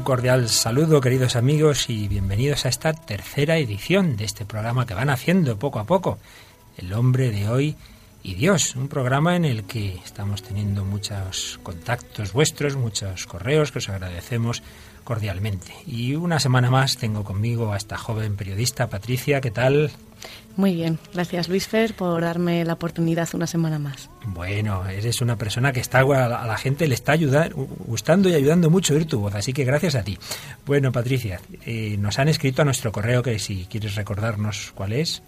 Un cordial saludo, queridos amigos, y bienvenidos a esta tercera edición de este programa que van haciendo poco a poco, El hombre de hoy y Dios, un programa en el que estamos teniendo muchos contactos vuestros, muchos correos que os agradecemos cordialmente. Y una semana más tengo conmigo a esta joven periodista, Patricia, ¿qué tal? Muy bien, gracias Luis Fer por darme la oportunidad una semana más. Bueno, eres una persona que está a la gente le está ayudando, gustando y ayudando mucho oír tu voz, así que gracias a ti. Bueno, Patricia, eh, nos han escrito a nuestro correo que si quieres recordarnos cuál es.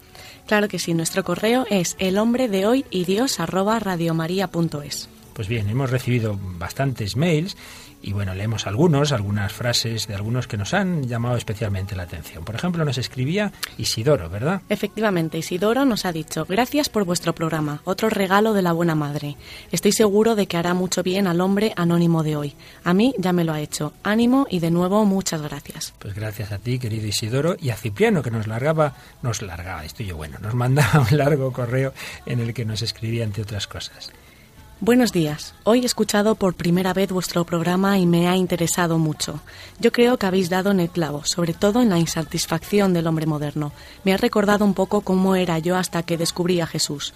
Claro que sí, nuestro correo es el hombre de hoy y dios arroba radiomaria.es. Pues bien, hemos recibido bastantes mails y bueno, leemos algunos, algunas frases de algunos que nos han llamado especialmente la atención. Por ejemplo, nos escribía Isidoro, ¿verdad? Efectivamente, Isidoro nos ha dicho, gracias por vuestro programa, otro regalo de la buena madre. Estoy seguro de que hará mucho bien al hombre anónimo de hoy. A mí ya me lo ha hecho. Ánimo y de nuevo muchas gracias. Pues gracias a ti, querido Isidoro, y a Cipriano, que nos largaba, nos largaba, estoy yo bueno, nos mandaba un largo correo en el que nos escribía, entre otras cosas. Buenos días. Hoy he escuchado por primera vez vuestro programa y me ha interesado mucho. Yo creo que habéis dado en el clavo, sobre todo en la insatisfacción del hombre moderno. Me ha recordado un poco cómo era yo hasta que descubrí a Jesús.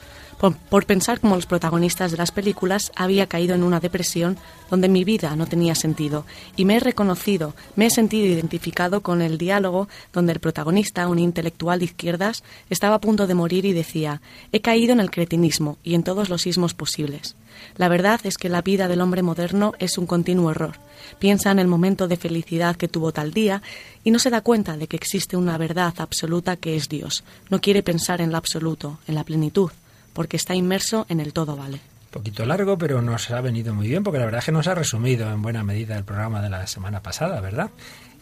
Por, pensar como los protagonistas de las películas, había caído en una depresión donde mi vida no tenía sentido y me he reconocido, me he sentido identificado con el diálogo donde el protagonista, un intelectual de izquierdas, estaba a punto de morir y decía, he caído en el cretinismo y en todos los ismos posibles. La verdad es que la vida del hombre moderno es un continuo error. Piensa en el momento de felicidad que tuvo tal día y no se da cuenta de que existe una verdad absoluta que es Dios. No quiere pensar en lo absoluto, en la plenitud porque está inmerso en el todo vale. Poquito largo, pero nos ha venido muy bien, porque la verdad es que nos ha resumido en buena medida el programa de la semana pasada, ¿verdad?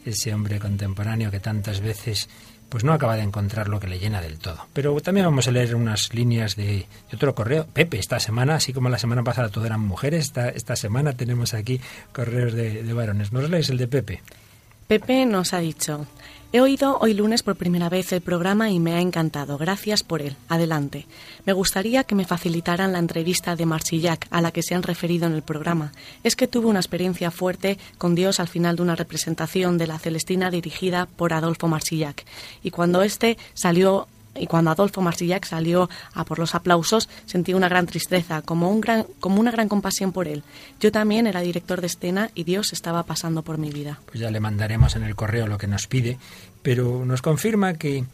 Ese hombre contemporáneo que tantas veces pues no acaba de encontrar lo que le llena del todo. Pero también vamos a leer unas líneas de, otro correo. Pepe, esta semana, así como la semana pasada todo eran mujeres, esta, esta semana tenemos aquí correos de, de varones. ¿Nos lees el de Pepe? Pepe nos ha dicho, He oído hoy lunes por primera vez el programa y me ha encantado. Gracias por él. Adelante. Me gustaría que me facilitaran la entrevista de Marchillac a la que se han referido en el programa. Es que tuve una experiencia fuerte con Dios al final de una representación de la Celestina dirigida por Adolfo Marchillac. Y cuando este salió y cuando Adolfo Marsillac salió a por los aplausos sentí una gran tristeza, como, una gran compasión por él. Yo también era director de escena y Dios estaba pasando por mi vida. Pues ya le mandaremos en el correo lo que nos pide, pero nos confirma que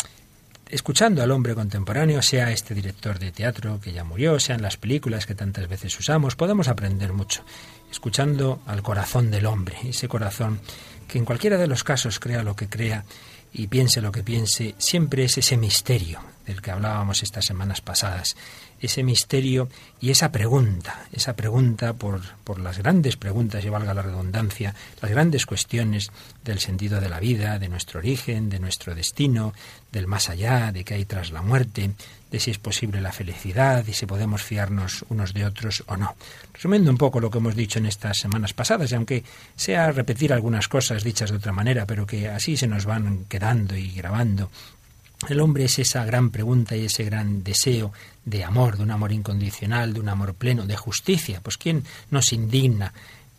escuchando al hombre contemporáneo, sea este director de teatro que ya murió, sean las películas que tantas veces usamos, podemos aprender mucho. Escuchando al corazón del hombre, ese corazón que en cualquiera de los casos crea lo que crea y piense lo que piense, siempre es ese misterio del que hablábamos estas semanas pasadas, ese misterio y esa pregunta, esa pregunta por, por las grandes preguntas, y valga la redundancia, las grandes cuestiones del sentido de la vida, de nuestro origen, de nuestro destino, del más allá, de qué hay tras la muerte, de si es posible la felicidad y si podemos fiarnos unos de otros o no. Resumiendo un poco lo que hemos dicho en estas semanas pasadas, y aunque sea repetir algunas cosas dichas de otra manera, pero que así se nos van quedando y grabando el hombre es esa gran pregunta y ese gran deseo de amor, de un amor incondicional, de un amor pleno, de justicia. Pues ¿quién nos indigna?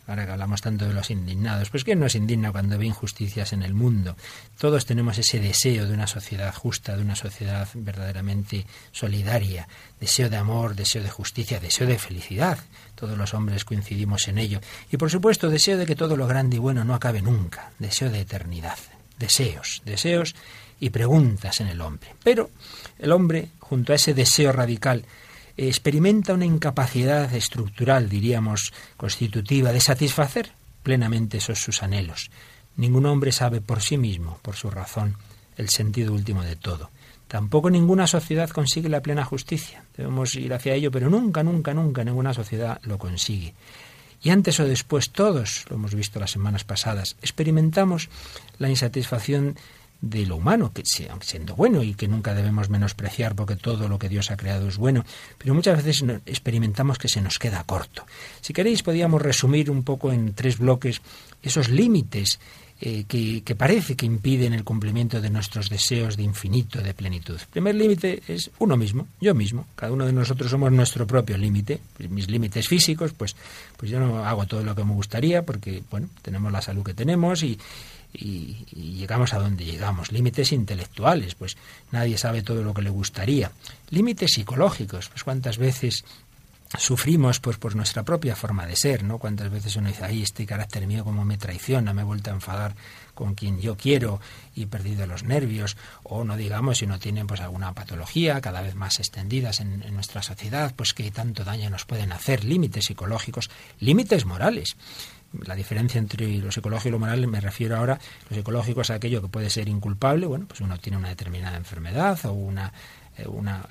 Ahora que hablamos tanto de los indignados, pues ¿quién nos indigna cuando ve injusticias en el mundo? Todos tenemos ese deseo de una sociedad justa, de una sociedad verdaderamente solidaria, deseo de amor, deseo de justicia, deseo de felicidad. Todos los hombres coincidimos en ello. Y por supuesto, deseo de que todo lo grande y bueno no acabe nunca, deseo de eternidad. Deseos, deseos y preguntas en el hombre. Pero el hombre, junto a ese deseo radical, experimenta una incapacidad estructural, diríamos, constitutiva, de satisfacer plenamente esos sus anhelos. Ningún hombre sabe por sí mismo, por su razón, el sentido último de todo. Tampoco ninguna sociedad consigue la plena justicia. Debemos ir hacia ello, pero nunca, nunca, nunca ninguna sociedad lo consigue. Y antes o después todos, lo hemos visto las semanas pasadas, experimentamos la insatisfacción de lo humano, que siendo bueno y que nunca debemos menospreciar porque todo lo que Dios ha creado es bueno, pero muchas veces experimentamos que se nos queda corto. Si queréis, podríamos resumir un poco en tres bloques esos límites eh, que, parece que impiden el cumplimiento de nuestros deseos de infinito, de plenitud. El primer límite es uno mismo, yo mismo. Cada uno de nosotros somos nuestro propio límite. Mis límites físicos, pues, pues yo no hago todo lo que me gustaría porque, bueno, tenemos la salud que tenemos y, y, llegamos a donde llegamos. Límites intelectuales, pues nadie sabe todo lo que le gustaría. Límites psicológicos, pues cuántas veces sufrimos pues por nuestra propia forma de ser, ¿no? Cuántas veces uno dice, ay, este carácter mío como me traiciona, me he vuelto a enfadar con quien yo quiero y he perdido los nervios, o no digamos si uno tiene pues alguna patología cada vez más extendidas en, en nuestra sociedad, pues que tanto daño nos pueden hacer, límites psicológicos, límites morales la diferencia entre lo psicológico y lo moral me refiero ahora lo psicológico es aquello que puede ser inculpable bueno pues uno tiene una determinada enfermedad o una eh, una,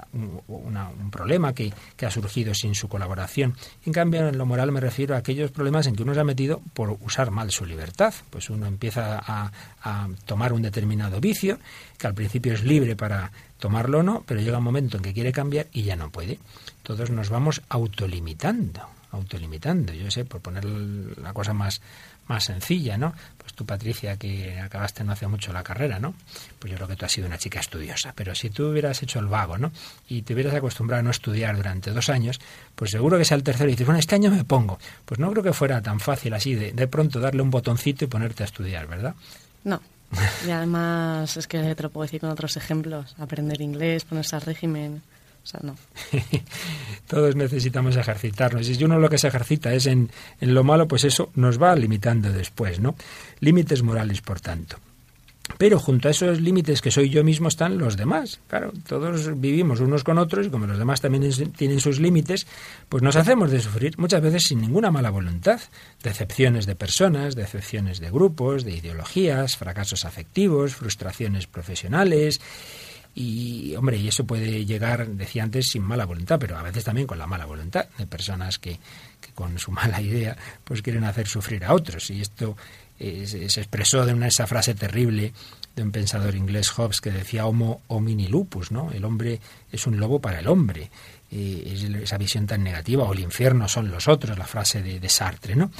un problema que, que, ha surgido sin su colaboración. En cambio, en lo moral me refiero a aquellos problemas en que uno se ha metido por usar mal su libertad. Pues uno empieza a, a tomar un determinado vicio, que al principio es libre para tomarlo o no, pero llega un momento en que quiere cambiar y ya no puede. Todos nos vamos autolimitando, autolimitando. Yo sé, por poner la cosa más, más sencilla, ¿no? Pues tú, Patricia, que acabaste no hace mucho la carrera, ¿no? Pues yo creo que tú has sido una chica estudiosa, pero si tú hubieras hecho el vago, ¿no? Y te hubieras acostumbrado a no estudiar durante dos años, pues seguro que sea el tercero y dices, bueno, este año me pongo. Pues no creo que fuera tan fácil así de, de pronto darle un botoncito y ponerte a estudiar, ¿verdad? No. Y además, es que te lo puedo decir con otros ejemplos, aprender inglés, ponerse al régimen, Todos necesitamos ejercitarnos. Y si uno lo que se ejercita es en, en lo malo, pues eso nos va limitando después, ¿no? Límites morales, por tanto. Pero junto a esos límites que soy yo mismo están los demás. Claro, todos vivimos unos con otros y como los demás también tienen sus límites, pues nos hacemos de sufrir muchas veces sin ninguna mala voluntad. Decepciones de personas, decepciones de grupos, de ideologías, fracasos afectivos, frustraciones profesionales y, hombre, y eso puede llegar, decía antes, sin mala voluntad, pero a veces también con la mala voluntad de personas que, que con su mala idea pues quieren hacer sufrir a otros. Y esto se expresó de una esa frase terrible de un pensador inglés Hobbes que decía homo homini lupus, ¿no? El hombre es un lobo para el hombre. esa visión tan negativa, o el infierno son los otros, la frase de, de Sartre, ¿no?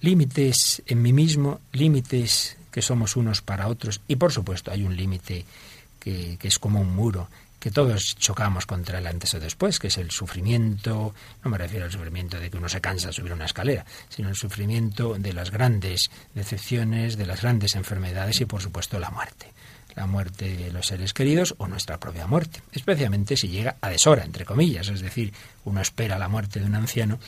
Límites en mí mismo, límites que somos unos para otros, y por supuesto hay un límite que, es como un muro, que todos chocamos contra él antes o después, que es el sufrimiento, no me refiero al sufrimiento de que uno se cansa de subir una escalera, sino el sufrimiento de las grandes decepciones, de las grandes enfermedades y por supuesto la muerte. La muerte de los seres queridos o nuestra propia muerte, especialmente si llega a deshora, entre comillas, es decir, uno espera la muerte de un anciano,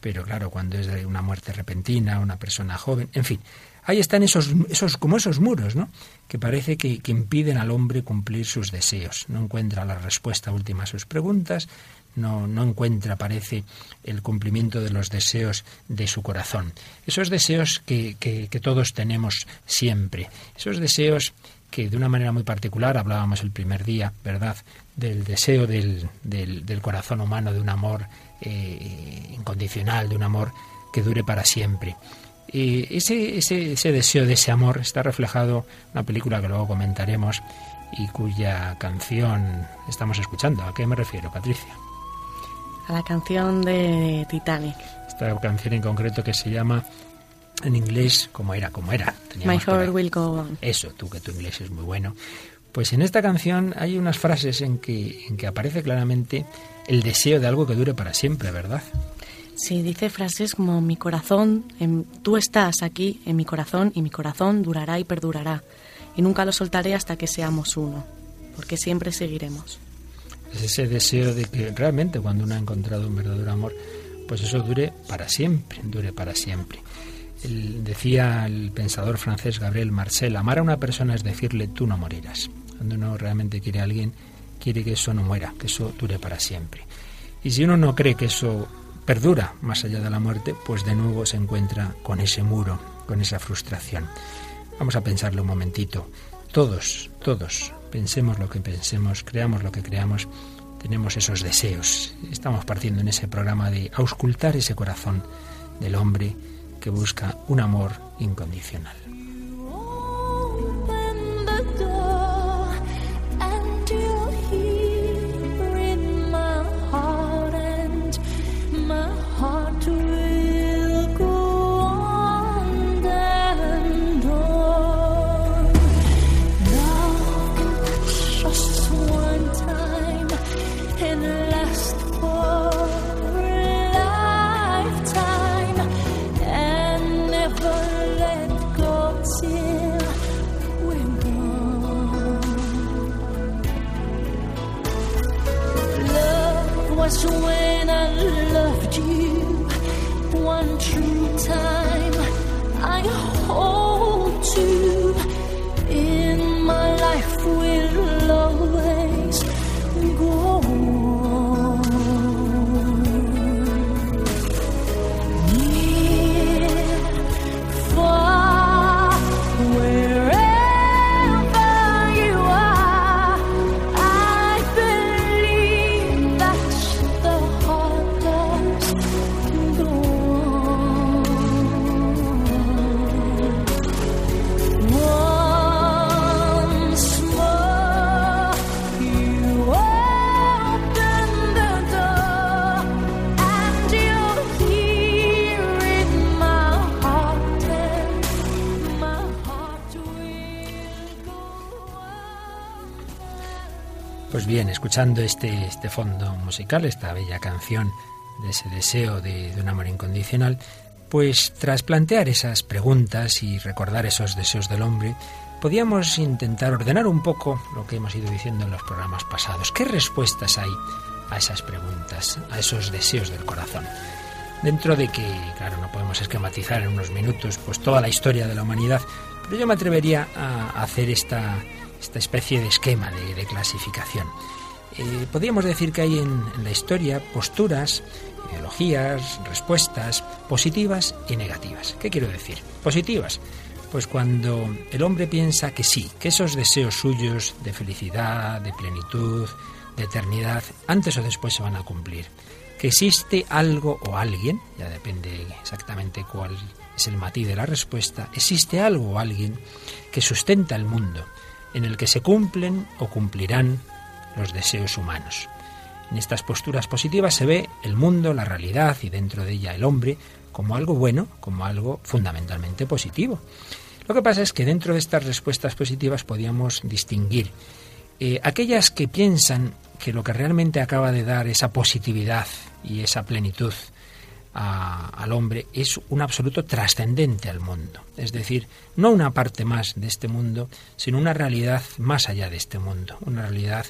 pero claro, cuando es de una muerte repentina, una persona joven, en fin, Ahí están esos, esos como esos muros, ¿no? Que parece que, impiden al hombre cumplir sus deseos. No encuentra la respuesta última a sus preguntas, no, encuentra, parece, el cumplimiento de los deseos de su corazón. Esos deseos que, que, todos tenemos siempre, esos deseos que de una manera muy particular hablábamos el primer día, ¿verdad?, del deseo del, del, del corazón humano, de un amor eh, incondicional, de un amor que dure para siempre. Y ese, ese, ese deseo de ese amor está reflejado en una película que luego comentaremos y cuya canción estamos escuchando. ¿A qué me refiero, Patricia? A la canción de Titanic. Esta canción en concreto que se llama en inglés, como era, como era. My heart will go on. Eso, tú que tu inglés es muy bueno. Pues en esta canción hay unas frases en que, en que aparece claramente el deseo de algo que dure para siempre, ¿verdad? Sí, dice frases como mi corazón, tú estás aquí en mi corazón y mi corazón durará y perdurará. Y nunca lo soltaré hasta que seamos uno, porque siempre seguiremos. Es ese deseo de que realmente cuando uno ha encontrado un verdadero amor, pues eso dure para siempre, dure para siempre. decía el pensador francés Gabriel Marcel, amar a una persona es decirle tú no morirás. Cuando uno realmente quiere a alguien, quiere que eso no muera, que eso dure para siempre. Y si uno no cree que eso perdura más allá de la muerte, pues de nuevo se encuentra con ese muro, con esa frustración. Vamos a pensarlo un momentito. Todos, todos, pensemos lo que pensemos, creamos lo que creamos, tenemos esos deseos. Estamos partiendo en ese programa de auscultar ese corazón del hombre que busca un amor incondicional. Escuchando este, este fondo musical, esta bella canción de ese deseo de, de un amor incondicional, pues tras plantear esas preguntas y recordar esos deseos del hombre, podíamos intentar ordenar un poco lo que hemos ido diciendo en los programas pasados. ¿Qué respuestas hay a esas preguntas, a esos deseos del corazón? Dentro de que, claro, no podemos esquematizar en unos minutos pues toda la historia de la humanidad, pero yo me atrevería a hacer esta, esta especie de esquema de, clasificación. Eh, podríamos decir que hay en, en la historia posturas, ideologías, respuestas positivas y negativas. ¿Qué quiero decir? Positivas. Pues cuando el hombre piensa que sí, que esos deseos suyos de felicidad, de plenitud, de eternidad, antes o después se van a cumplir. Que existe algo o alguien, ya depende exactamente cuál es el matiz de la respuesta, existe algo o alguien que sustenta el mundo, en el que se cumplen o cumplirán los deseos humanos. En estas posturas positivas se ve el mundo, la realidad y dentro de ella el hombre como algo bueno, como algo fundamentalmente positivo. Lo que pasa es que dentro de estas respuestas positivas podíamos distinguir eh, aquellas que piensan que lo que realmente acaba de dar esa positividad y esa plenitud al hombre es un absoluto trascendente al mundo. Es decir, no una parte más de este mundo, sino una realidad más allá de este mundo, una realidad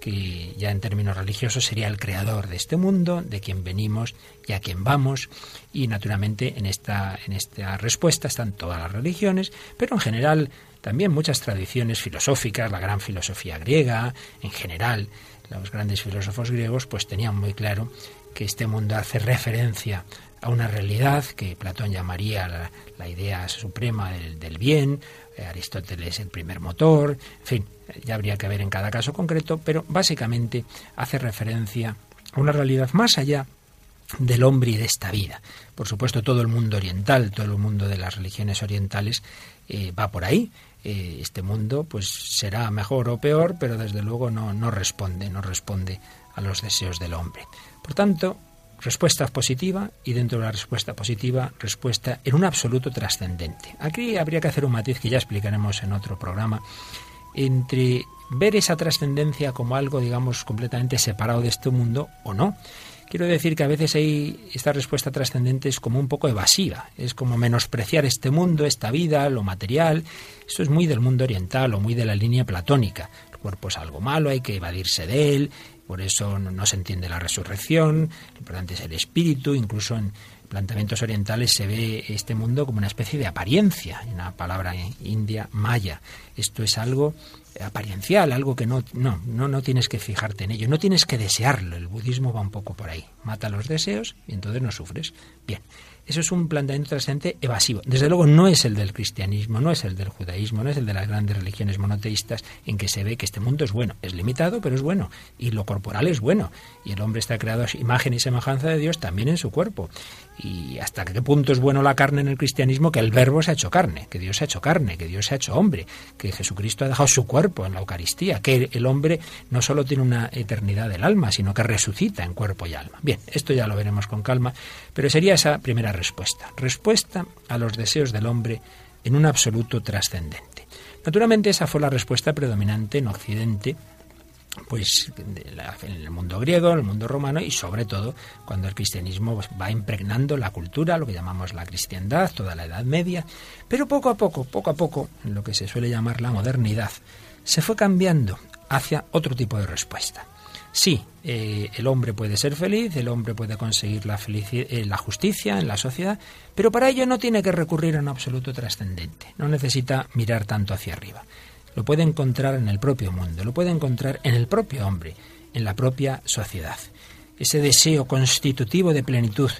que ya en términos religiosos sería el creador de este mundo, de quien venimos y a quien vamos. Y naturalmente en esta, en esta respuesta están todas las religiones, pero en general también muchas tradiciones filosóficas, la gran filosofía griega, en general los grandes filósofos griegos pues tenían muy claro que este mundo hace referencia a una realidad que Platón llamaría la, idea suprema del, del bien, eh, Aristóteles el primer motor, en fin, ya habría que ver en cada caso concreto, pero básicamente hace referencia a una realidad más allá del hombre y de esta vida. Por supuesto, todo el mundo oriental, todo el mundo de las religiones orientales eh, va por ahí. Eh, este mundo, pues será mejor o peor, pero desde luego no, no responde, no responde a los deseos del hombre. Por tanto, respuesta positiva y dentro de la respuesta positiva, respuesta en un absoluto trascendente. Aquí habría que hacer un matiz que ya explicaremos en otro programa entre ver esa trascendencia como algo, digamos, completamente separado de este mundo o no. Quiero decir que a veces esta respuesta trascendente es como un poco evasiva, es como menospreciar este mundo, esta vida, lo material. Esto es muy del mundo oriental o muy de la línea platónica. El cuerpo es algo malo, hay que evadirse de él, por eso no, se entiende la resurrección, lo importante es el espíritu, incluso en planteamientos orientales se ve este mundo como una especie de apariencia, una palabra india, maya. Esto es algo apariencial, algo que no, no, no, no tienes que fijarte en ello, no tienes que desearlo. El budismo va un poco por ahí. Mata los deseos y entonces no sufres. Bien, eso es un planteamiento trascendente evasivo. Desde luego no es el del cristianismo, no es el del judaísmo, no es el de las grandes religiones monoteístas en que se ve que este mundo es bueno. Es limitado, pero es bueno. Y lo corporal es bueno. Y el hombre está creado a imagen y semejanza de Dios también en su cuerpo. Y hasta qué punto es bueno la carne en el cristianismo que el verbo se ha hecho carne, que Dios se ha hecho carne, que Dios se ha hecho hombre, que Jesucristo ha dejado su cuerpo en la Eucaristía, que el hombre no solo tiene una eternidad del alma, sino que resucita en cuerpo y alma. Bien, esto ya lo veremos con calma, pero sería esa primera respuesta. Respuesta a los deseos del hombre en un absoluto trascendente. Naturalmente esa fue la respuesta predominante en Occidente, pues en el mundo griego, en el mundo romano y sobre todo cuando el cristianismo pues, va impregnando la cultura, lo que llamamos la cristiandad, toda la Edad Media, pero poco a poco, poco a poco, en lo que se suele llamar la modernidad, se fue cambiando hacia otro tipo de respuesta. Sí, eh, el hombre puede ser feliz, el hombre puede conseguir la, eh, la justicia en la sociedad, pero para ello no tiene que recurrir a un absoluto trascendente, no necesita mirar tanto hacia arriba. Lo puede encontrar en el propio mundo, lo puede encontrar en el propio hombre, en la propia sociedad. Ese deseo constitutivo de plenitud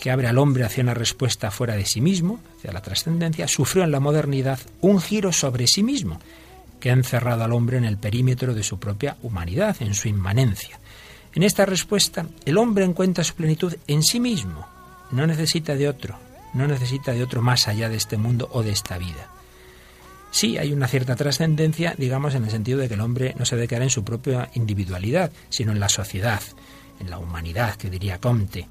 que abre al hombre hacia una respuesta fuera de sí mismo, hacia la trascendencia, sufrió en la modernidad un giro sobre sí mismo que ha encerrado al hombre en el perímetro de su propia humanidad, en su inmanencia. En esta respuesta, el hombre encuentra su plenitud en sí mismo, no necesita de otro, no necesita de otro más allá de este mundo o de esta vida. Sí, hay una cierta trascendencia, digamos, en el sentido de que el hombre no se declara en su propia individualidad, sino en la sociedad, en la humanidad, que diría Comte,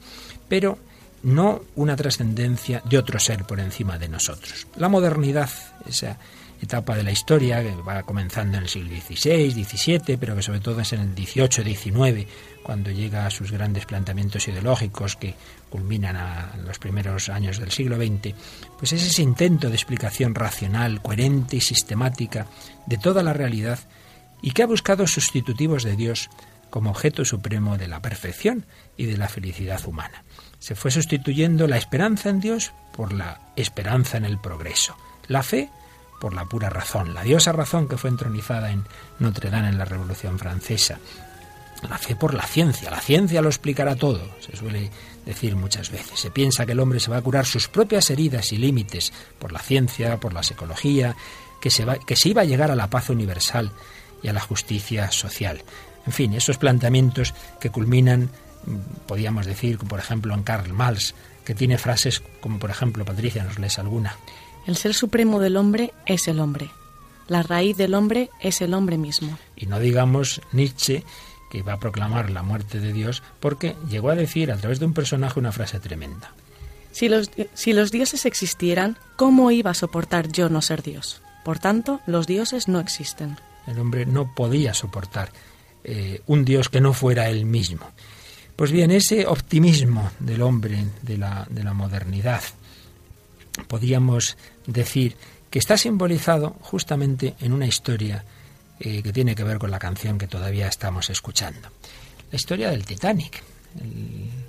pero no una trascendencia de otro ser por encima de nosotros. La modernidad, esa etapa de la historia que va comenzando en el siglo XVI, XVII, pero que sobre todo es en el XVIII, XIX, cuando llega a sus grandes planteamientos ideológicos que culminan a los primeros años del siglo XX, pues es ese intento de explicación racional, coherente y sistemática de toda la realidad y que ha buscado sustitutivos de Dios como objeto supremo de la perfección y de la felicidad humana. Se fue sustituyendo la esperanza en Dios por la esperanza en el progreso, la fe por la pura razón, la diosa razón que fue entronizada en Notre Dame en la Revolución Francesa, la fe por la ciencia, la ciencia lo explicará todo, se suele decir muchas veces. Se piensa que el hombre se va a curar sus propias heridas y límites por la ciencia, por la psicología, que se, va, que se iba a llegar a la paz universal y a la justicia social. En fin, esos planteamientos que culminan, mm, podríamos decir, por ejemplo, en Karl Marx, que tiene frases como, por ejemplo, Patricia, nos lees alguna. El ser supremo del hombre es el hombre. La raíz del hombre es el hombre mismo. Y no digamos Nietzsche, que va a proclamar la muerte de Dios, porque llegó a decir a través de un personaje una frase tremenda. Si los, si los dioses existieran, ¿cómo iba a soportar yo no ser Dios? Por tanto, los dioses no existen. El hombre no podía soportar eh, un Dios que no fuera él mismo. Pues bien, ese optimismo del hombre, de la, de la modernidad, podríamos decir que está simbolizado justamente en una historia eh, que tiene que ver con la canción que todavía estamos escuchando. La historia del Titanic.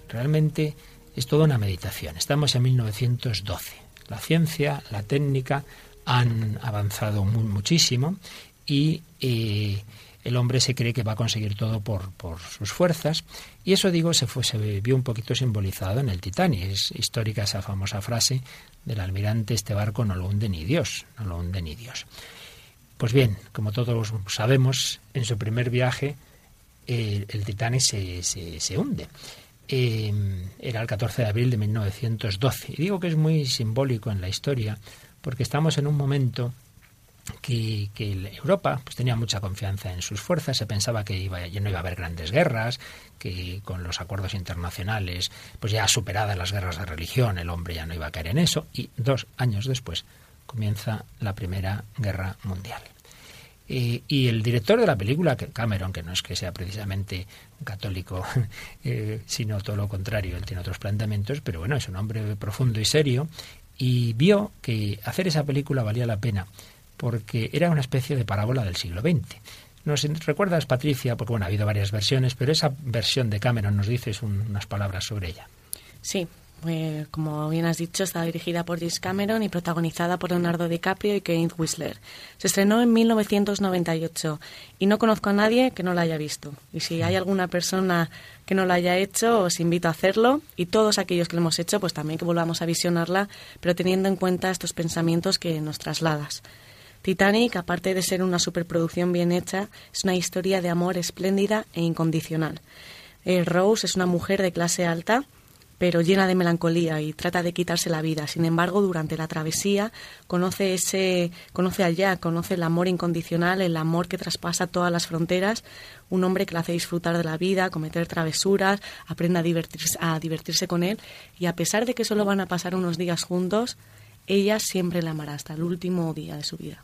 realmente es toda una meditación. Estamos en 1912. La ciencia, la técnica han avanzado muchísimo y eh, el hombre se cree que va a conseguir todo por, por sus fuerzas. Y eso, digo, se, fue, se vio un poquito simbolizado en el Titanic. Es histórica esa famosa frase del almirante, este barco no lo hunde ni Dios, no lo hunde ni Dios. Pues bien, como todos sabemos, en su primer viaje el, Titanic se, se, hunde. Em, era el 14 de abril de 1912. Y digo que es muy simbólico en la historia porque estamos en un momento que, Europa pues, tenía mucha confianza en sus fuerzas, se pensaba que iba, ya no iba a haber grandes guerras, que con los acuerdos internacionales, pues ya superadas las guerras de religión, el hombre ya no iba a caer en eso, y dos años después comienza la Primera Guerra Mundial. y el director de la película, Cameron, que no es que sea precisamente católico, eh, sino todo lo contrario, él tiene otros planteamientos, pero bueno, es un hombre profundo y serio, y vio que hacer esa película valía la pena porque era una especie de parábola del siglo XX. ¿Nos recuerdas, Patricia? Porque bueno, ha habido varias versiones, pero esa versión de Cameron nos dices unas palabras sobre ella. Sí, eh, como bien has dicho, está dirigida por James Cameron y protagonizada por Leonardo DiCaprio y Kate Whistler. Se estrenó en 1998 y no conozco a nadie que no la haya visto. Y si hay alguna persona que no la haya hecho, os invito a hacerlo. Y todos aquellos que lo hemos hecho, pues también que volvamos a visionarla, pero teniendo en cuenta estos pensamientos que nos trasladas. Titanic, aparte de ser una superproducción bien hecha, es una historia de amor espléndida e incondicional. Eh, Rose es una mujer de clase alta, pero llena de melancolía y trata de quitarse la vida. Sin embargo, durante la travesía conoce ese, conoce al Jack, conoce el amor incondicional, el amor que traspasa todas las fronteras, un hombre que le hace disfrutar de la vida, cometer travesuras, aprende a divertirse, a divertirse con él y a pesar de que solo van a pasar unos días juntos, ella siempre la amará hasta el último día de su vida.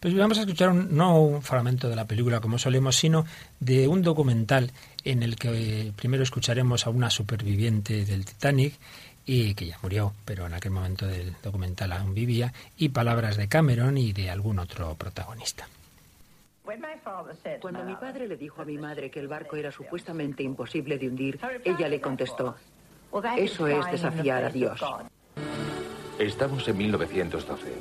Pues vamos a escuchar no un fragmento de la película como solemos, sino de un documental en el que eh, primero escucharemos a una superviviente del Titanic y que ya murió, pero en aquel momento del documental aún vivía, y palabras de Cameron y de algún otro protagonista. Cuando mi padre le dijo a mi madre que el barco era supuestamente imposible de hundir, ella le contestó, eso es desafiar a Dios. Estamos en 1912.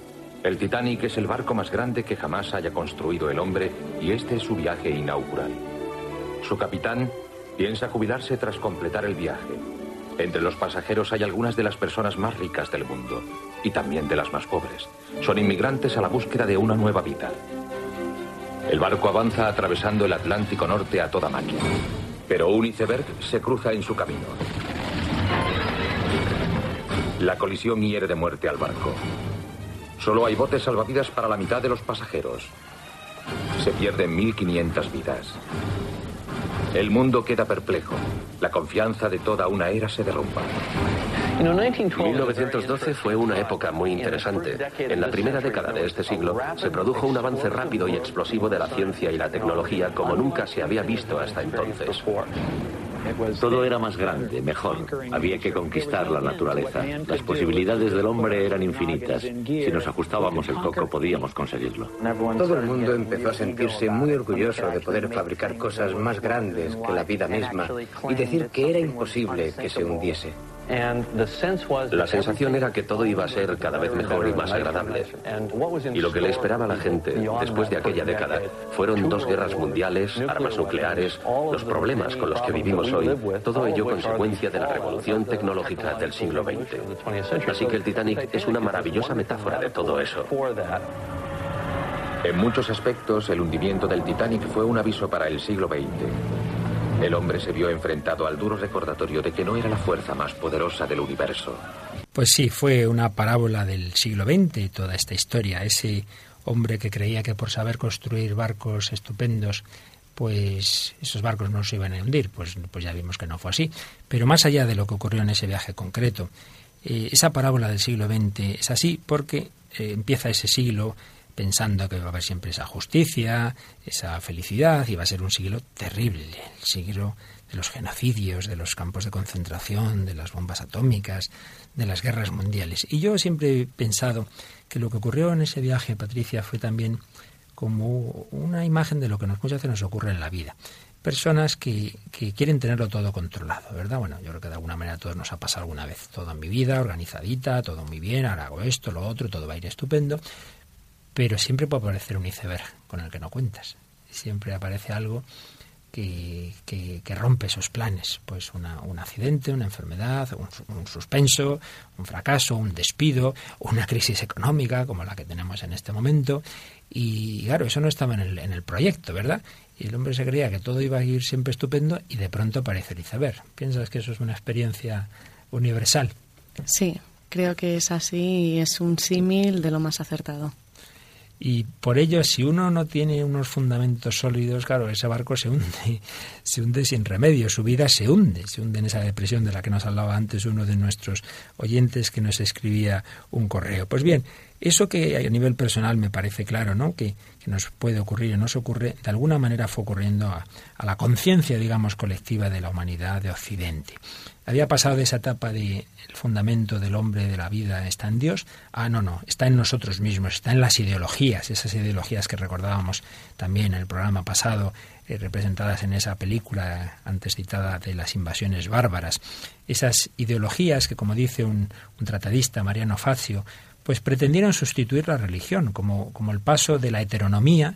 El Titanic es el barco más grande que jamás haya construido el hombre y este es su viaje inaugural. Su capitán piensa jubilarse tras completar el viaje. Entre los pasajeros hay algunas de las personas más ricas del mundo y también de las más pobres. Son inmigrantes a la búsqueda de una nueva vida. El barco avanza atravesando el Atlántico Norte a toda máquina, pero un iceberg se cruza en su camino. La colisión hiere de muerte al barco. Solo hay botes salvavidas para la mitad de los pasajeros. Se pierden 1.500 vidas. El mundo queda perplejo. La confianza de toda una era se derrumba. 1912 fue una época muy interesante. En la primera década de este siglo se produjo un avance rápido y explosivo de la ciencia y la tecnología como nunca se había visto hasta entonces. Todo era más grande, mejor. Había que conquistar la naturaleza. Las posibilidades del hombre eran infinitas. Si nos ajustábamos el coco podíamos conseguirlo. Todo el mundo empezó a sentirse muy orgulloso de poder fabricar cosas más grandes que la vida misma y decir que era imposible que se hundiese. La sensación era que todo iba a ser cada vez mejor y más agradable. Y lo que le esperaba a la gente después de aquella década fueron dos guerras mundiales, armas nucleares, los problemas con los que vivimos hoy, todo ello consecuencia de la revolución tecnológica del siglo XX. Así que el Titanic es una maravillosa metáfora de todo eso. En muchos aspectos, el hundimiento del Titanic fue un aviso para el siglo XX. El hombre se vio enfrentado al duro recordatorio de que no era la fuerza más poderosa del universo. Pues sí, fue una parábola del siglo XX toda esta historia. Ese hombre que creía que por saber construir barcos estupendos, pues esos barcos no se iban a hundir. Pues, pues ya vimos que no fue así. Pero más allá de lo que ocurrió en ese viaje concreto, eh, esa parábola del siglo XX es así porque eh, empieza ese siglo pensando que va a haber siempre esa justicia, esa felicidad, y va a ser un siglo terrible, el siglo de los genocidios, de los campos de concentración, de las bombas atómicas, de las guerras mundiales. Y yo siempre he pensado que lo que ocurrió en ese viaje, Patricia, fue también como una imagen de lo que nos, muchas veces nos ocurre en la vida. Personas que, quieren tenerlo todo controlado, ¿verdad? Bueno, yo creo que de alguna manera a todos nos ha pasado alguna vez. Todo en mi vida, organizadita, todo muy bien, ahora hago esto, lo otro, todo va a ir estupendo pero siempre puede aparecer un iceberg con el que no cuentas. Siempre aparece algo que, que, rompe esos planes. Pues una, un accidente, una enfermedad, un, suspenso, un fracaso, un despido, una crisis económica como la que tenemos en este momento. Y claro, eso no estaba en el, en el proyecto, ¿verdad? Y el hombre se creía que todo iba a ir siempre estupendo y de pronto aparece el iceberg. ¿Piensas que eso es una experiencia universal? Sí, creo que es así y es un símil de lo más acertado. Y por ello, si uno no tiene unos fundamentos sólidos, claro, ese barco se hunde, se hunde sin remedio, su vida se hunde, se hunde en esa depresión de la que nos hablaba antes uno de nuestros oyentes que nos escribía un correo. Pues bien, eso que a nivel personal me parece claro, ¿no? Que, que nos puede ocurrir y nos ocurre, de alguna manera fue ocurriendo a la conciencia, digamos, colectiva de la humanidad de Occidente. Había pasado de esa etapa de el fundamento del hombre de la vida está en Dios. Ah, no, no, está en nosotros mismos, está en las ideologías, esas ideologías que recordábamos también en el programa pasado, eh, representadas en esa película antes citada de las invasiones bárbaras. Esas ideologías que, como dice un, un tratadista, Mariano Facio, pues pretendieron sustituir la religión como, como el paso de la heteronomía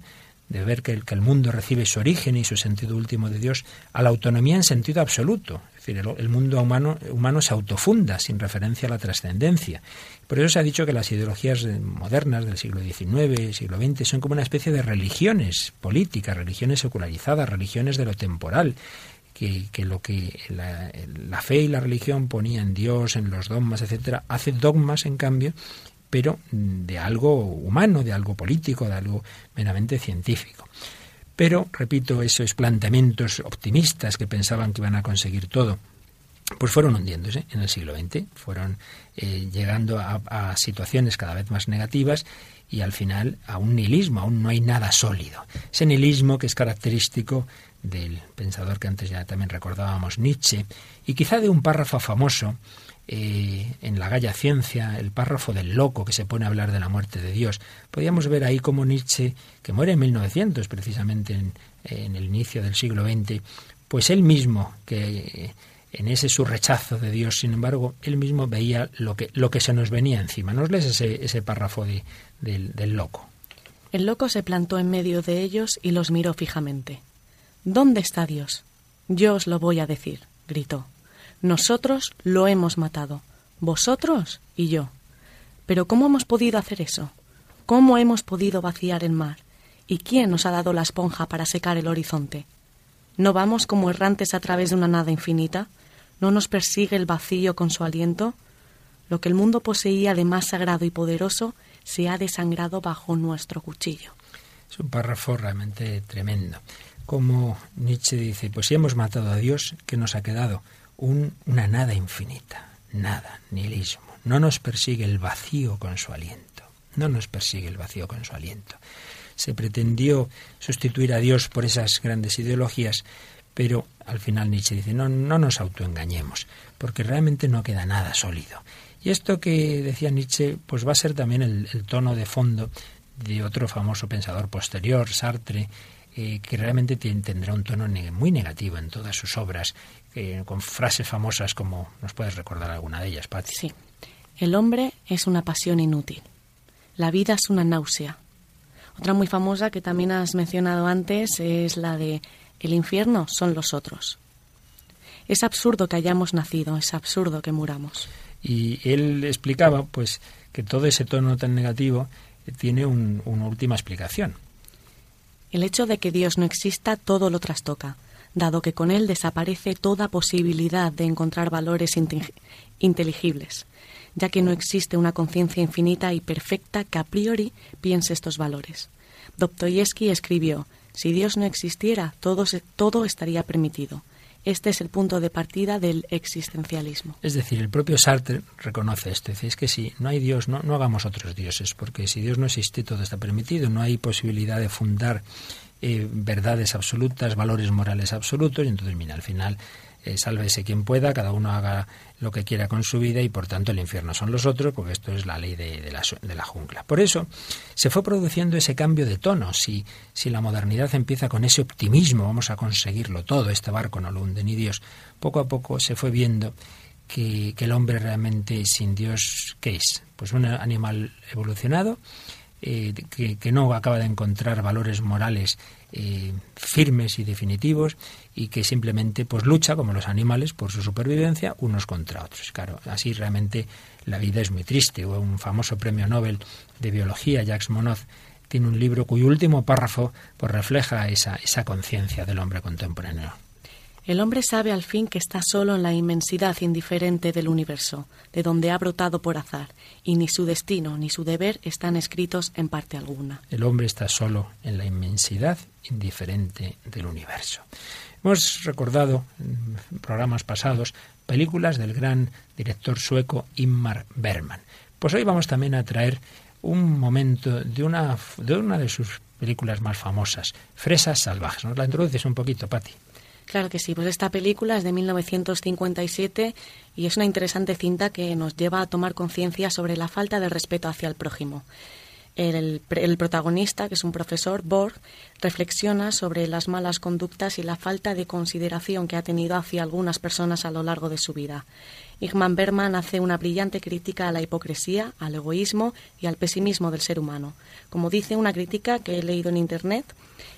de ver que el, que el mundo recibe su origen y su sentido último de Dios, a la autonomía en sentido absoluto. Decir, el, mundo humano, humano se autofunda sin referencia a la trascendencia. Por eso se ha dicho que las ideologías modernas del siglo XIX, siglo XX, son como una especie de religiones políticas, religiones secularizadas, religiones de lo temporal. Que, que, lo que la, la, fe y la religión ponía en Dios, en los dogmas, etcétera, hace dogmas, en cambio, pero de algo humano, de algo político, de algo meramente científico. Pero, repito, esos planteamientos optimistas que pensaban que iban a conseguir todo, pues fueron hundiéndose en el siglo XX, fueron eh, llegando a, a, situaciones cada vez más negativas y al final a un nihilismo, aún no hay nada sólido. Ese nihilismo que es característico del pensador que antes ya también recordábamos, Nietzsche, y quizá de un párrafo famoso eh, en la Galla Ciencia, el párrafo del loco que se pone a hablar de la muerte de Dios. Podríamos ver ahí como Nietzsche, que muere en 1900, precisamente en, el inicio del siglo XX, pues él mismo, que en ese su rechazo de Dios, sin embargo, él mismo veía lo que, lo que se nos venía encima. ¿Nos lees ese, ese párrafo de, del, del loco? El loco se plantó en medio de ellos y los miró fijamente. ¿Dónde está Dios? Yo os lo voy a decir, gritó. Nosotros lo hemos matado, vosotros y yo. Pero ¿cómo hemos podido hacer eso? ¿Cómo hemos podido vaciar el mar? ¿Y quién nos ha dado la esponja para secar el horizonte? ¿No vamos como errantes a través de una nada infinita? ¿No nos persigue el vacío con su aliento? Lo que el mundo poseía de más sagrado y poderoso se ha desangrado bajo nuestro cuchillo. Es un párrafo realmente tremendo. Como Nietzsche dice, pues si hemos matado a Dios, ¿qué nos ha quedado? Una nada infinita. nada, nihilismo. No nos persigue el vacío con su aliento. No nos persigue el vacío con su aliento. Se pretendió sustituir a Dios por esas grandes ideologías, pero al final Nietzsche dice, no, no nos autoengañemos, porque realmente no queda nada sólido. Y esto que decía Nietzsche, pues va a ser también el, tono de fondo de otro famoso pensador posterior, Sartre, eh, que realmente tendrá un tono muy negativo en todas sus obras, eh, con frases famosas como nos puedes recordar alguna de ellas, Patti. Sí. El hombre es una pasión inútil. La vida es una náusea. Otra muy famosa que también has mencionado antes es la de el infierno son los otros. Es absurdo que hayamos nacido, es absurdo que muramos. Y él explicaba, pues, que todo ese tono tan negativo tiene una última explicación. El hecho de que Dios no exista todo lo trastoca, dado que con él desaparece toda posibilidad de encontrar valores inteligibles, ya que no existe una conciencia infinita y perfecta que a priori piense estos valores. Dostoyevsky escribió, si Dios no existiera, todo, todo estaría permitido. Este es el punto de partida del existencialismo. Es decir, el propio Sartre reconoce esto. Dice, es que si no hay Dios, no, no hagamos otros dioses, porque si Dios no existe, todo está permitido. No hay posibilidad de fundar eh, verdades absolutas, valores morales absolutos, y entonces, mira, al final eh, sálvese quien pueda, cada uno haga lo que quiera con su vida y por tanto el infierno son los otros, porque esto es la ley de, la, de la, jungla. Por eso se fue produciendo ese cambio de tono. Si, si la modernidad empieza con ese optimismo, vamos a conseguirlo todo, este barco no lo hunde ni Dios, poco a poco se fue viendo que, que el hombre realmente sin Dios, ¿qué es? Pues un animal evolucionado eh, que, no acaba de encontrar valores morales eh, firmes y definitivos y que simplemente pues lucha como los animales por su supervivencia unos contra otros. Claro, así realmente la vida es muy triste. Un famoso premio Nobel de biología, Jacques Monod, tiene un libro cuyo último párrafo pues refleja esa, esa conciencia del hombre contemporáneo. El hombre sabe al fin que está solo en la inmensidad indiferente del universo, de donde ha brotado por azar, y ni su destino ni su deber están escritos en parte alguna. El hombre está solo en la inmensidad indiferente del universo. Hemos recordado en programas pasados películas del gran director sueco Ingmar Bergman. Pues hoy vamos también a traer un momento de una de, una de sus películas más famosas, Fresas Salvajes. ¿Nos la introduces un poquito, Patti? Claro que sí, pues esta película es de 1957 y es una interesante cinta que nos lleva a tomar conciencia sobre la falta de respeto hacia el prójimo. El, el, protagonista, que es un profesor, Borg, reflexiona sobre las malas conductas y la falta de consideración que ha tenido hacia algunas personas a lo largo de su vida. Igman Berman hace una brillante crítica a la hipocresía, al egoísmo y al pesimismo del ser humano. Como dice una crítica que he leído en Internet,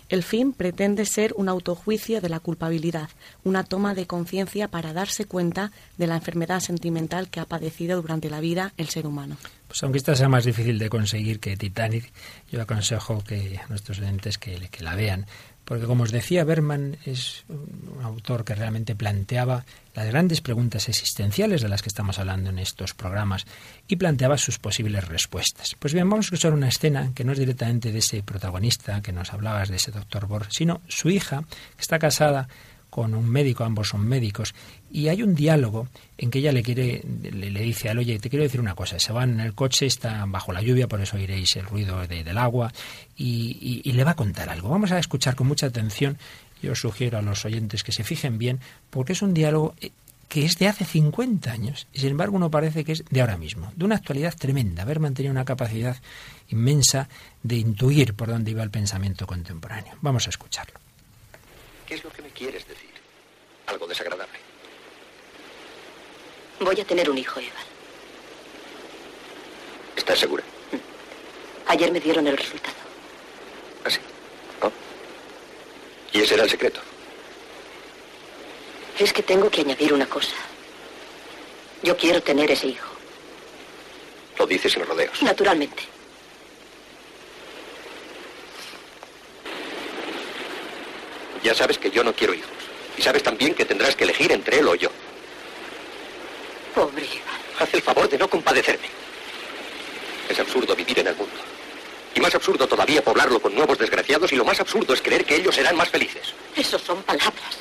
el fin pretende ser un autojuicio de la culpabilidad, una toma de conciencia para darse cuenta de la enfermedad sentimental que ha padecido durante la vida el ser humano. Pues aunque esta sea más difícil de conseguir que Titanic, yo aconsejo que a nuestros oyentes que, que la vean, porque como os decía, Berman es un autor que realmente planteaba las grandes preguntas existenciales de las que estamos hablando en estos programas y planteaba sus posibles respuestas. Pues bien, vamos a escuchar una escena que no es directamente de ese protagonista que nos hablabas, de ese doctor Borg, sino su hija, que está casada con un médico, ambos son médicos, y hay un diálogo en que ella le quiere, le, dice al oye, te quiero decir una cosa, se van en el coche, están bajo la lluvia, por eso oiréis el ruido del agua, y, y, le va a contar algo. Vamos a escuchar con mucha atención, yo sugiero a los oyentes que se fijen bien, porque es un diálogo eh, que es de hace 50 años, y sin embargo uno parece que es de ahora mismo, de una actualidad tremenda, haber mantenido una capacidad inmensa de intuir por dónde iba el pensamiento contemporáneo. Vamos a escucharlo. ¿Qué es lo que me quieres? Algo desagradable. Voy a tener un hijo, Eva. ¿Estás segura? Mm. Ayer me dieron el resultado. ¿Ah, sí? Oh. ¿Y ese era el secreto? Es que tengo que añadir una cosa. Yo quiero tener ese hijo. Lo dices sin rodeos. Naturalmente. Ya sabes que yo no quiero hijos. Y sabes también que tendrás que elegir entre él o yo. Pobre Iván. Haz el favor de no compadecerme. Es absurdo vivir en el mundo. Y más absurdo todavía poblarlo con nuevos desgraciados y lo más absurdo es creer que ellos serán más felices. Eso son palabras.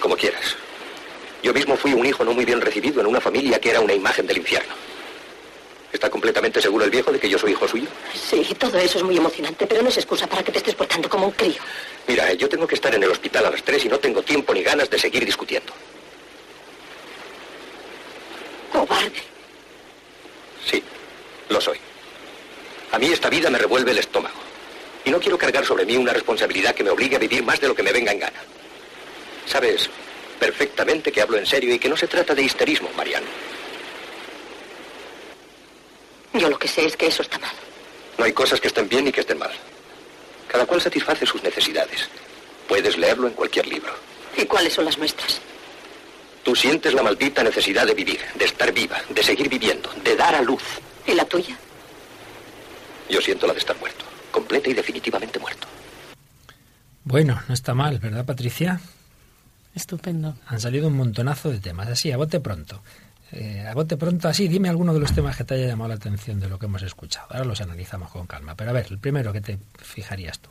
Como quieras. Yo mismo fui un hijo no muy bien recibido en una familia que era una imagen del infierno. ¿Está completamente seguro el viejo de que yo soy hijo suyo? Sí, todo eso es muy emocionante, pero no es excusa para que te estés portando como un crío. Mira, yo tengo que estar en el hospital a las tres y no tengo tiempo ni ganas de seguir discutiendo. Cobarde. Sí, lo soy. A mí esta vida me revuelve el estómago. Y no quiero cargar sobre mí una responsabilidad que me obligue a vivir más de lo que me venga en gana. Sabes perfectamente que hablo en serio y que no se trata de histerismo, Mariano. Yo lo que sé es que eso está mal. No hay cosas que estén bien ni que estén mal. Cada cual satisface sus necesidades. Puedes leerlo en cualquier libro. ¿Y cuáles son las nuestras? Tú sientes la maldita necesidad de vivir, de estar viva, de seguir viviendo, de dar a luz. ¿Y la tuya? Yo siento la de estar muerto, completa y definitivamente muerto. Bueno, no está mal, ¿verdad, Patricia? Estupendo. Han salido un montonazo de temas, así, a bote pronto. Eh, a bote pronto, así, dime alguno de los temas que te haya llamado la atención de lo que hemos escuchado. Ahora los analizamos con calma. Pero a ver, el primero que te fijarías tú.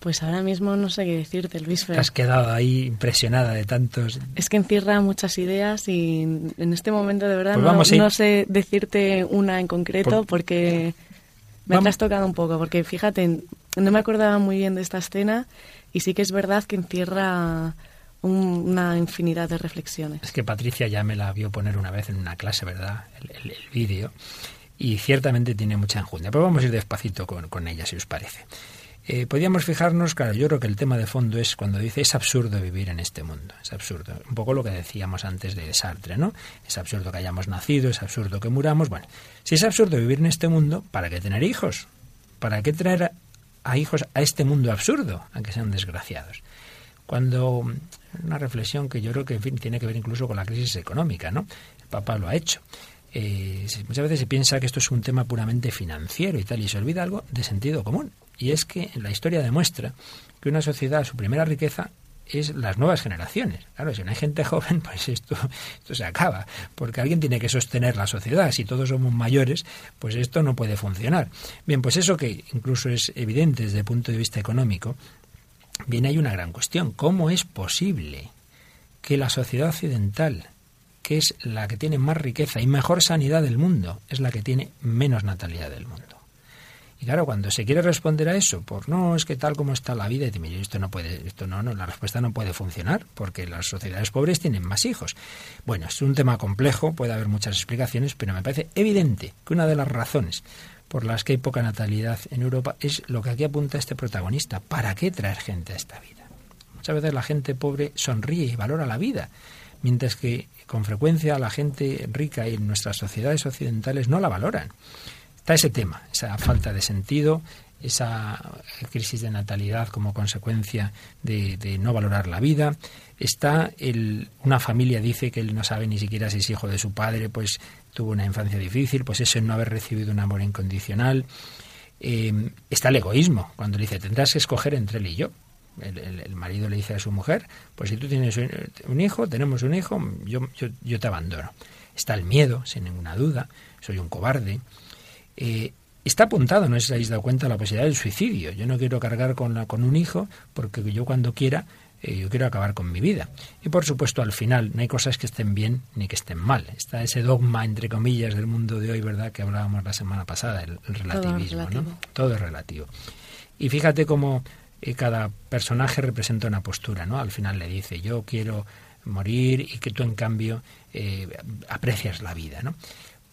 Pues ahora mismo no sé qué decirte, Luis. Te has quedado ahí impresionada de tantos. Es que encierra muchas ideas y en este momento de verdad pues no, sé decirte una en concreto porque me has tocado un poco. Porque fíjate, no me acordaba muy bien de esta escena y sí que es verdad que encierra una infinidad de reflexiones. Es que Patricia ya me la vio poner una vez en una clase, ¿verdad? El, vídeo. Y ciertamente tiene mucha enjundia. Pero vamos a ir despacito con, con ella, si os parece. Eh, podríamos fijarnos, claro, yo creo que el tema de fondo es cuando dice es absurdo vivir en este mundo, es absurdo. Un poco lo que decíamos antes de Sartre, ¿no? Es absurdo que hayamos nacido, es absurdo que muramos. Bueno, si es absurdo vivir en este mundo, ¿para qué tener hijos? ¿Para qué traer a hijos a este mundo absurdo, aunque sean desgraciados? Cuando una reflexión que yo creo que tiene que ver incluso con la crisis económica, ¿no? El Papa lo ha hecho. Eh, muchas veces se piensa que esto es un tema puramente financiero y tal, y se olvida algo de sentido común. Y es que la historia demuestra que una sociedad, su primera riqueza es las nuevas generaciones. Claro, si no hay gente joven, pues esto, esto se acaba, porque alguien tiene que sostener la sociedad. Si todos somos mayores, pues esto no puede funcionar. Bien, pues eso que incluso es evidente desde el punto de vista económico, viene ahí una gran cuestión. ¿Cómo es posible que la sociedad occidental, que es la que tiene más riqueza y mejor sanidad del mundo, es la que tiene menos natalidad del mundo? Y claro, cuando se quiere responder a eso, por no, es que tal como está la vida, y esto no puede, esto no, no, la respuesta no puede funcionar, porque las sociedades pobres tienen más hijos. Bueno, es un tema complejo, puede haber muchas explicaciones, pero me parece evidente que una de las razones por las que hay poca natalidad en Europa es lo que aquí apunta este protagonista. ¿Para qué traer gente a esta vida? Muchas veces la gente pobre sonríe y valora la vida, mientras que con frecuencia la gente rica en nuestras sociedades occidentales no la valoran. Está ese tema, esa falta de sentido, esa crisis de natalidad como consecuencia de, no valorar la vida. Está el, una familia dice que él no sabe ni siquiera si es hijo de su padre, pues tuvo una infancia difícil, pues eso no haber recibido un amor incondicional. Eh, está el egoísmo, cuando le dice, tendrás que escoger entre él y yo. El, marido le dice a su mujer, pues si tú tienes un, hijo, tenemos un hijo, yo, yo, yo, te abandono. Está el miedo, sin ninguna duda, soy un cobarde. Eh, está apuntado, no sé si habéis dado cuenta, la posibilidad del suicidio. Yo no quiero cargar con, la, con un hijo porque yo cuando quiera, eh, yo quiero acabar con mi vida. Y por supuesto, al final, no hay cosas que estén bien ni que estén mal. Está ese dogma, entre comillas, del mundo de hoy, ¿verdad?, que hablábamos la semana pasada, el, relativismo, Todo ¿no? Todo es relativo. Y fíjate cómo eh, cada personaje representa una postura, ¿no? Al final le dice, yo quiero morir y que tú, en cambio, eh, aprecias la vida, ¿no?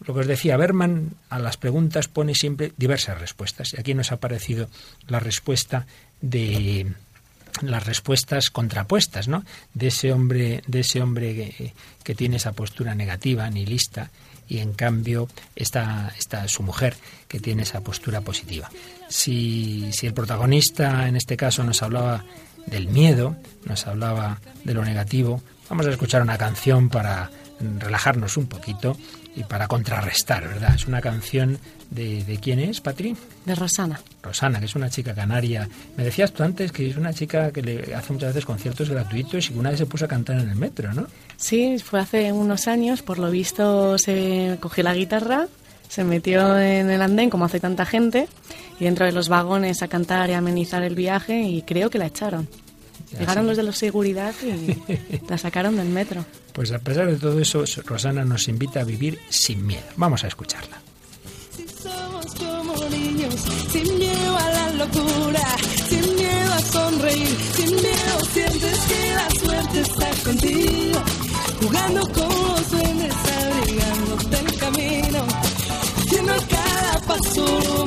Lo que os decía, Berman a las preguntas pone siempre diversas respuestas. Y aquí nos ha aparecido la respuesta de las respuestas contrapuestas, ¿no? De ese hombre, de ese hombre que, tiene esa postura negativa, nihilista, y en cambio está, está su mujer, que tiene esa postura positiva. Si, si el protagonista en este caso nos hablaba del miedo, nos hablaba de lo negativo, vamos a escuchar una canción para relajarnos un poquito y para contrarrestar, ¿verdad? Es una canción de, de quién es, Patri? De Rosana. Rosana, que es una chica canaria. Me decías tú antes que es una chica que le hace muchas veces conciertos gratuitos y que una vez se puso a cantar en el metro, ¿no? Sí, fue hace unos años, por lo visto se cogió la guitarra, se metió en el andén como hace tanta gente y dentro de los vagones a cantar y amenizar el viaje y creo que la echaron. Llegaron los de la seguridad y la sacaron del metro. Pues a pesar de todo eso, Rosana nos invita a vivir sin miedo. Vamos a escucharla. Si somos como niños, sin miedo a la locura, sin miedo a sonreír, sin miedo sientes que la suerte está contigo, jugando con los duendes, abrigándote el camino, haciendo cada paso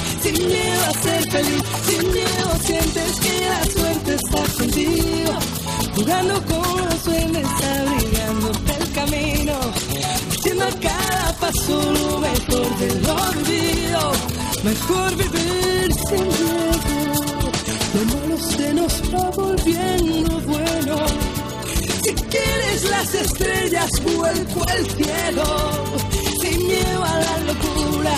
sin miedo a ser feliz, sin miedo sientes que la suerte está contigo, jugando con los duendes, abrigándote el camino, haciendo a cada paso lo mejor de lo mejor vivir sin miedo, lo malo se nos va volviendo bueno. Si quieres las estrellas, vuelco al cielo. Sin miedo a la locura,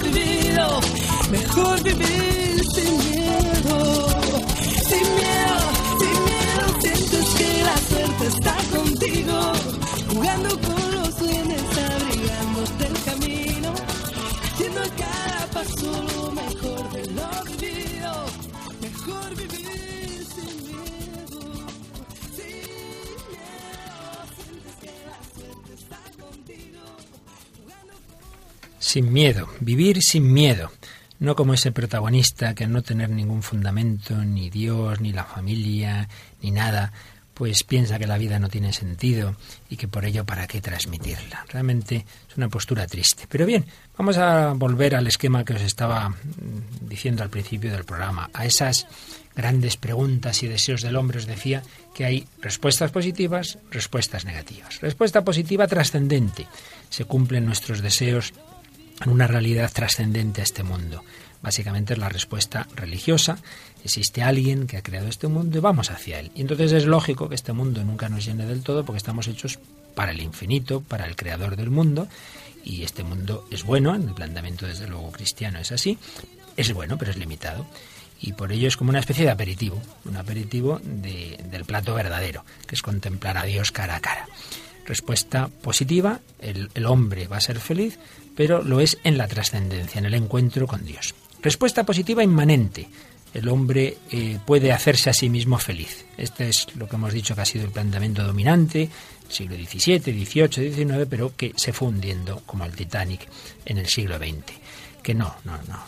vivido, mejor vivir sin Sin miedo, vivir sin miedo. No como ese protagonista que al no tener ningún fundamento, ni Dios, ni la familia, ni nada, pues piensa que la vida no tiene sentido y que por ello para qué transmitirla. Realmente es una postura triste. Pero bien, vamos a volver al esquema que os estaba mm, diciendo al principio del programa, a esas grandes preguntas y deseos del hombre. Os decía que hay respuestas positivas, respuestas negativas. Respuesta positiva trascendente. Se cumplen nuestros deseos en una realidad trascendente a este mundo. Básicamente es la respuesta religiosa. Existe alguien que ha creado este mundo y vamos hacia él. Y entonces es lógico que este mundo nunca nos llene del todo porque estamos hechos para el infinito, para el creador del mundo. Y este mundo es bueno, en el planteamiento desde luego cristiano es así. Es bueno, pero es limitado. Y por ello es como una especie de aperitivo, un aperitivo de- del plato verdadero, que es contemplar a Dios cara a cara. Respuesta positiva, el, el hombre va a ser feliz, pero lo es en la trascendencia, en el encuentro con Dios. Respuesta positiva inmanente, el hombre eh, puede hacerse a sí mismo feliz. Este es lo que hemos dicho que ha sido el planteamiento dominante, siglo XVII, XVIII, XIX, pero que se fue hundiendo como el Titanic en el siglo XX que no, no, no.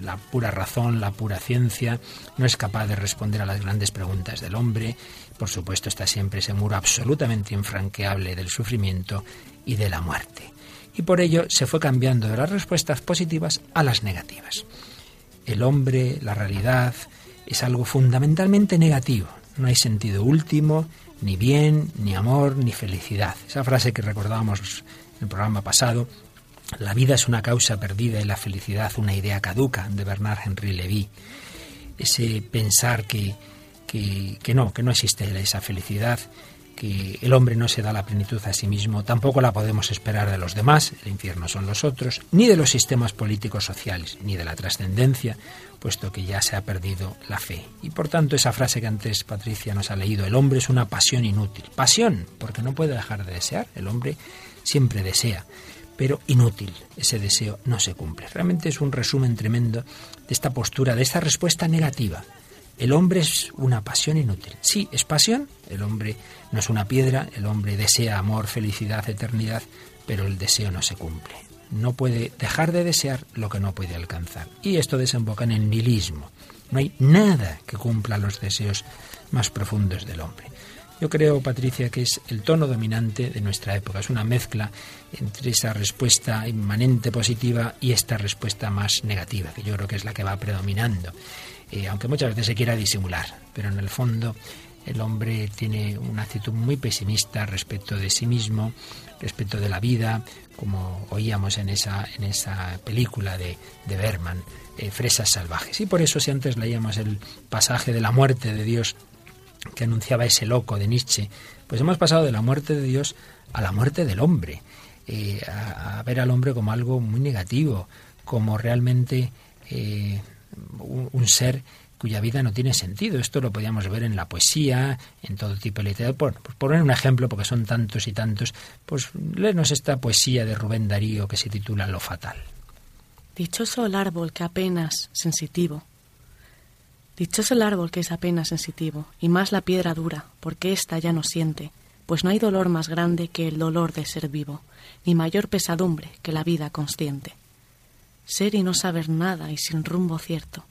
La pura razón, la pura ciencia no es capaz de responder a las grandes preguntas del hombre. Por supuesto está siempre ese muro absolutamente infranqueable del sufrimiento y de la muerte. Y por ello se fue cambiando de las respuestas positivas a las negativas. El hombre, la realidad, es algo fundamentalmente negativo. No hay sentido último, ni bien, ni amor, ni felicidad. Esa frase que recordábamos en el programa pasado, la vida es una causa perdida y la felicidad una idea caduca, de Bernard Henry Levy. Ese pensar que, que, que no, que no existe esa felicidad, que el hombre no se da la plenitud a sí mismo, tampoco la podemos esperar de los demás, el infierno son los otros, ni de los sistemas políticos sociales, ni de la trascendencia, puesto que ya se ha perdido la fe. Y por tanto esa frase que antes Patricia nos ha leído, el hombre es una pasión inútil. Pasión, porque no puede dejar de desear, el hombre siempre desea, pero inútil, ese deseo no se cumple. Realmente es un resumen tremendo de esta postura, de esta respuesta negativa. El hombre es una pasión inútil. Sí, es pasión. El hombre no es una piedra. El hombre desea amor, felicidad, eternidad, pero el deseo no se cumple. no puede dejar de desear lo que no puede alcanzar. Y esto desemboca en el nihilismo. No hay nada que cumpla los deseos más profundos del hombre. Yo creo, Patricia, que es el tono dominante de nuestra época. Es una mezcla entre esa respuesta inmanente positiva y esta respuesta más negativa, que yo creo que es la que va predominando. Eh, aunque muchas veces se quiera disimular, pero en el fondo el hombre tiene una actitud muy pesimista respecto de sí mismo, respecto de la vida, como oíamos en esa, en esa película de, de Berman, eh, Fresas Salvajes. Y por eso si antes leíamos el pasaje de la muerte de Dios que anunciaba ese loco de Nietzsche, pues hemos pasado de la muerte de Dios a la muerte del hombre, eh, a, ver al hombre como algo muy negativo, como realmente un, ser cuya vida no tiene sentido. Esto lo podíamos ver en la poesía, en todo tipo de literatura. Por, por, poner un ejemplo, porque son tantos y tantos, pues léenos esta poesía de Rubén Darío que se titula Lo fatal. Dichoso el árbol que apenas sensitivo Dichoso el árbol que es apenas sensitivo, y más la piedra dura, porque ésta ya no siente, pues no hay dolor más grande que el dolor de ser vivo, ni mayor pesadumbre que la vida consciente. Ser y no saber nada y sin rumbo cierto,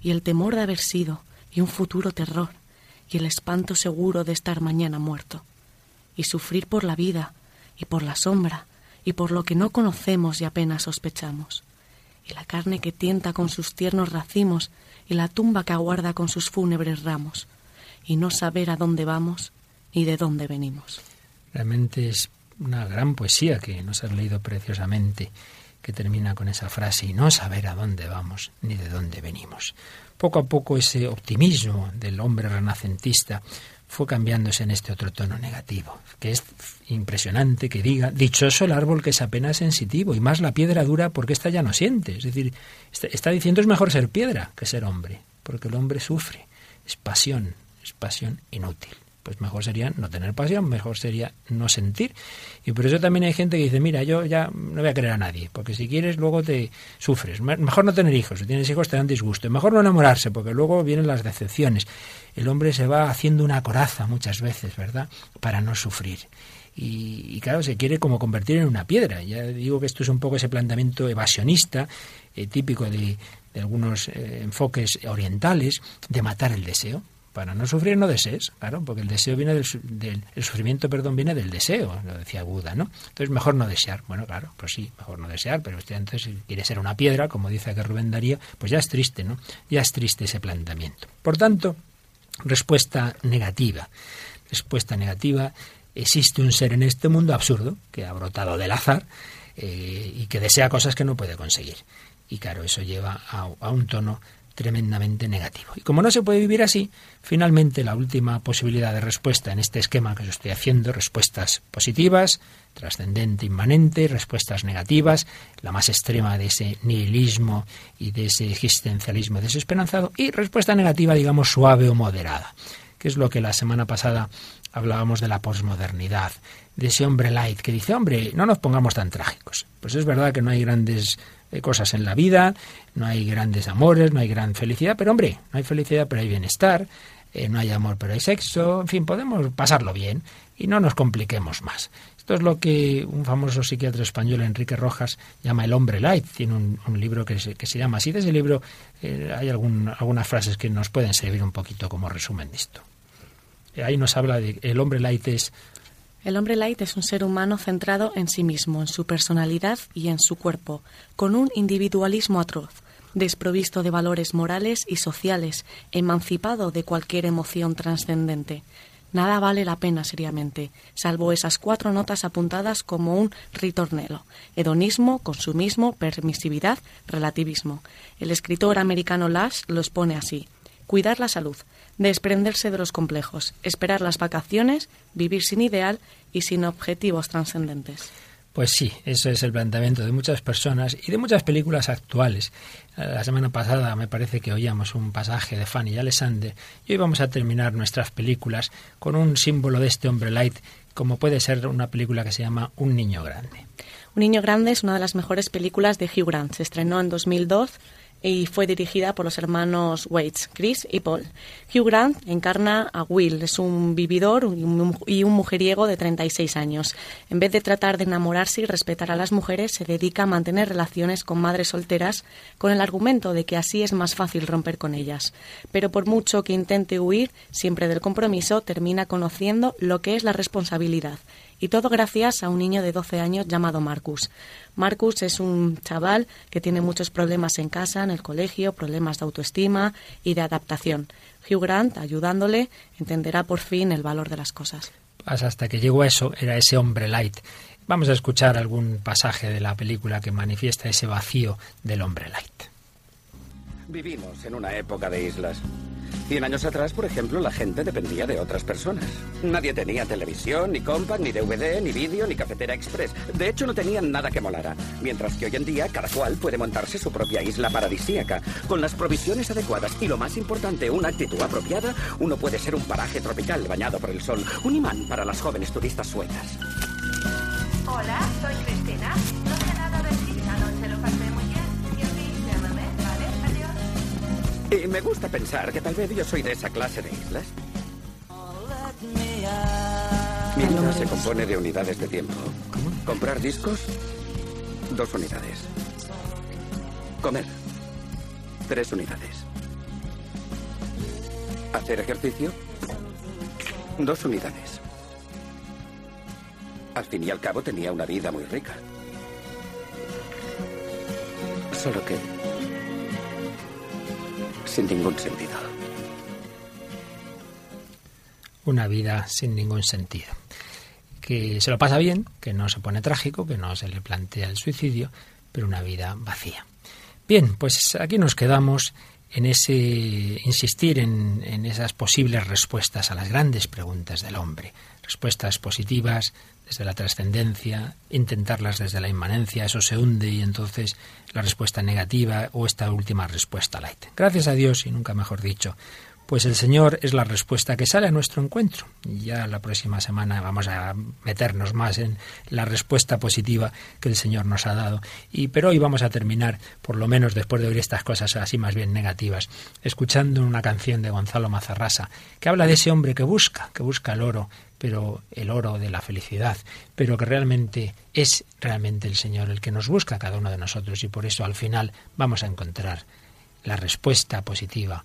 y el temor de haber sido, y un futuro terror, y el espanto seguro de estar mañana muerto, y sufrir por la vida, y por la sombra, y por lo que no conocemos y apenas sospechamos, y la carne que tienta con sus tiernos racimos y la tumba que aguarda con sus fúnebres ramos, y no saber a dónde vamos ni de dónde venimos. Realmente es una gran poesía que nos has leído preciosamente, que termina con esa frase, y no saber a dónde vamos ni de dónde venimos. Poco a poco ese optimismo del hombre renacentista fue cambiándose en este otro tono negativo, que es impresionante que diga, dichoso el árbol que es apenas sensitivo, y más la piedra dura porque ésta ya no siente. Es decir, está diciendo es mejor ser piedra que ser hombre, porque el hombre sufre, es pasión, es pasión inútil pues mejor sería no tener pasión, mejor sería no sentir. Y por eso también hay gente que dice, mira, yo ya no voy a querer a nadie, porque si quieres luego te sufres. Mejor no tener hijos, si tienes hijos te dan disgusto. Mejor no enamorarse, porque luego vienen las decepciones. El hombre se va haciendo una coraza muchas veces, ¿verdad? Para no sufrir. Y, claro, se quiere como convertir en una piedra. Ya digo que esto es un poco ese planteamiento evasionista, eh, típico de, algunos eh, enfoques orientales, de matar el deseo para no sufrir no desees, claro, porque el deseo viene del, el sufrimiento, perdón, viene del deseo, lo decía Buda, ¿no? Entonces mejor no desear. Bueno, claro, pues sí, mejor no desear, pero usted entonces si quiere ser una piedra, como dice que Rubén Darío, pues ya es triste, ¿no? Ya es triste ese planteamiento. Por tanto, respuesta negativa. Respuesta negativa, existe un ser en este mundo absurdo que ha brotado del azar eh, y que desea cosas que no puede conseguir. Y claro, eso lleva a, a un tono tremendamente negativo. Y como no se puede vivir así, finalmente la última posibilidad de respuesta en este esquema que yo estoy haciendo, respuestas positivas, trascendente, inmanente, respuestas negativas, la más extrema de ese nihilismo y de ese existencialismo desesperanzado, y respuesta negativa, digamos, suave o moderada, que es lo que la semana pasada hablábamos de la posmodernidad, de ese hombre light que dice, hombre, no nos pongamos tan trágicos. Pues es verdad que no hay grandes cosas en la vida, no hay grandes amores, no hay gran felicidad, pero hombre, no hay felicidad, pero hay bienestar, eh, no hay amor, pero hay sexo, en fin, podemos pasarlo bien y no nos compliquemos más. Esto es lo que un famoso psiquiatra español, Enrique Rojas, llama el hombre light. Tiene un, libro que se, que se, llama así. De ese libro eh, hay algunas frases que nos pueden servir un poquito como resumen de esto. Ahí nos habla de el hombre light es el hombre light es un ser humano centrado en sí mismo, en su personalidad y en su cuerpo, con un individualismo atroz, desprovisto de valores morales y sociales, emancipado de cualquier emoción trascendente. Nada vale la pena seriamente, salvo esas cuatro notas apuntadas como un ritornelo. Hedonismo, consumismo, permisividad, relativismo. El escritor americano Lash lo expone así. Cuidar la salud, desprenderse de los complejos, esperar las vacaciones, vivir sin ideal y sin objetivos trascendentes. Pues sí, eso es el planteamiento de muchas personas y de muchas películas actuales. La semana pasada me parece que oíamos un pasaje de Fanny y Alexander y hoy vamos a terminar nuestras películas con un símbolo de este hombre light, como puede ser una película que se llama Un niño grande. Un niño grande es una de las mejores películas de Hugh Grant. Se estrenó en 2002 y fue dirigida por los hermanos Waits, Chris y Paul. Hugh Grant encarna a Will, es un vividor y un mujeriego de 36 años. En vez de tratar de enamorarse y respetar a las mujeres, se dedica a mantener relaciones con madres solteras con el argumento de que así es más fácil romper con ellas. Pero por mucho que intente huir siempre del compromiso, termina conociendo lo que es la responsabilidad y todo gracias a un niño de 12 años llamado Marcus. Marcus es un chaval que tiene muchos problemas en casa, en el colegio, problemas de autoestima y de adaptación. Hugh Grant, ayudándole, entenderá por fin el valor de las cosas. Pues hasta que llegó a eso, era ese hombre light. Vamos a escuchar algún pasaje de la película que manifiesta ese vacío del hombre light. Vivimos en una época de islas. Cien años atrás, por ejemplo, la gente dependía de otras personas. Nadie tenía televisión, ni compact, ni DVD, ni vídeo, ni cafetera express. De hecho, no tenían nada que molara. Mientras que hoy en día, cada cual puede montarse su propia isla paradisíaca. Con las provisiones adecuadas y, lo más importante, una actitud apropiada, uno puede ser un paraje tropical bañado por el sol. Un imán para las jóvenes turistas suecas. Hola, soy Cristina. Y me gusta pensar que tal vez yo soy de esa clase de islas. Mi vida se compone de unidades de tiempo. Comprar discos, dos unidades. Comer, tres unidades. Hacer ejercicio, dos unidades. Al fin y al cabo tenía una vida muy rica. Solo que... sin ningún sentido. Una vida sin ningún sentido. Que se lo pasa bien, que no se pone trágico, que no se le plantea el suicidio, pero una vida vacía. Bien, pues aquí nos quedamos en ese insistir en, en, esas posibles respuestas a las grandes preguntas del hombre, respuestas positivas desde la trascendencia, intentarlas desde la inmanencia, eso se hunde y entonces la respuesta negativa o esta última respuesta light. Gracias a Dios y nunca mejor dicho, pues el Señor es la respuesta que sale a nuestro encuentro. Y ya la próxima semana vamos a meternos más en la respuesta positiva que el Señor nos ha dado. Y pero hoy vamos a terminar, por lo menos después de oír estas cosas así más bien negativas, escuchando una canción de Gonzalo Mazarrasa que habla de ese hombre que busca, que busca el oro, pero el oro de la felicidad, pero que realmente es realmente el Señor el que nos busca a cada uno de nosotros y por eso al final vamos a encontrar la respuesta positiva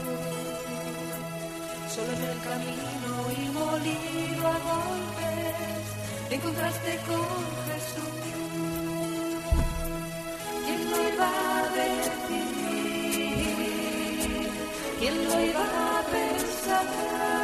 Solo en el camino y molido a golpes te encontraste con Jesús. ¿Quién lo iba a decir? ¿Quién lo iba a pensar?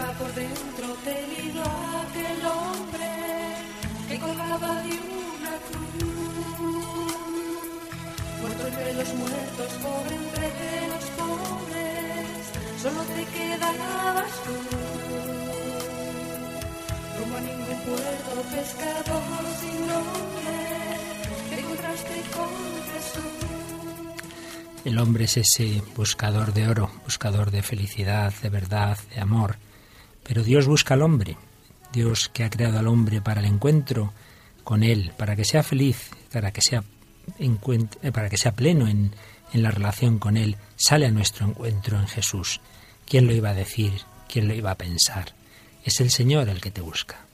La que va por dentro te ligó aquel hombre que colgaba de una cruz. Muerto entre los muertos, pobre entre los pobres, solo te quedabas tú. Como a ningún puerto, pescador sin nombre, te encontraste con Jesús. El hombre es ese buscador de oro, buscador de felicidad, de verdad, de amor. Pero Dios busca al hombre. Dios que ha creado al hombre para el encuentro con Él, para que sea feliz, para que sea, para que sea pleno en, en la relación con Él, sale a nuestro encuentro en Jesús. ¿Quién lo iba a decir? ¿Quién lo iba a pensar? Es el Señor el que te busca.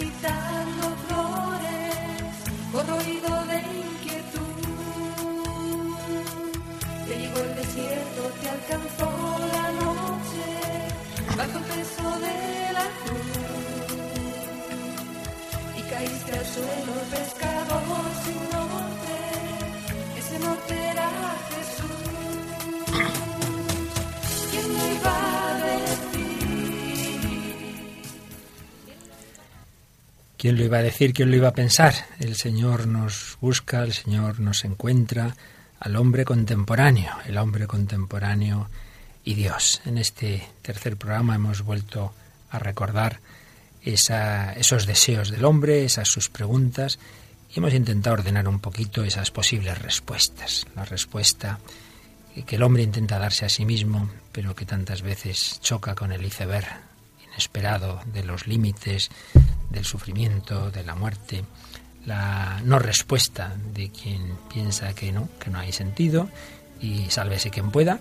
Tiempo ¿Quién lo iba a decir? ¿Quién lo iba a pensar? El Señor nos busca, el Señor nos encuentra al hombre contemporáneo, el hombre contemporáneo y Dios. En este tercer programa hemos vuelto a recordar esos deseos del hombre, esas sus preguntas, y hemos intentado ordenar un poquito esas posibles respuestas. La respuesta que el hombre intenta darse a sí mismo, pero que tantas veces choca con el iceberg de los límites, del sufrimiento, de la muerte, la no respuesta de quien piensa que no, que no hay sentido, y sálvese quien pueda,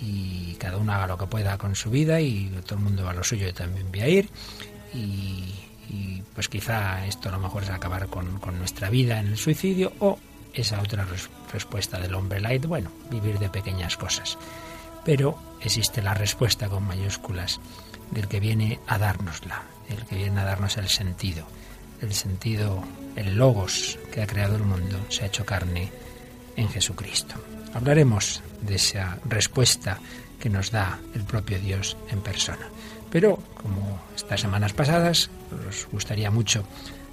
y cada uno haga lo que pueda con su vida, y todo el mundo va a lo suyo, yo también voy a ir, y, y, pues quizá esto a lo mejor es acabar con, nuestra vida en el suicidio, o esa otra res- respuesta del hombre light, bueno, vivir de pequeñas cosas. Pero existe la respuesta con mayúsculas del que viene a dárnosla, el que viene a darnos el sentido. El sentido, el logos que ha creado el mundo, se ha hecho carne en Jesucristo. Hablaremos de esa respuesta que nos da el propio Dios en persona. Pero, como estas semanas pasadas, os gustaría mucho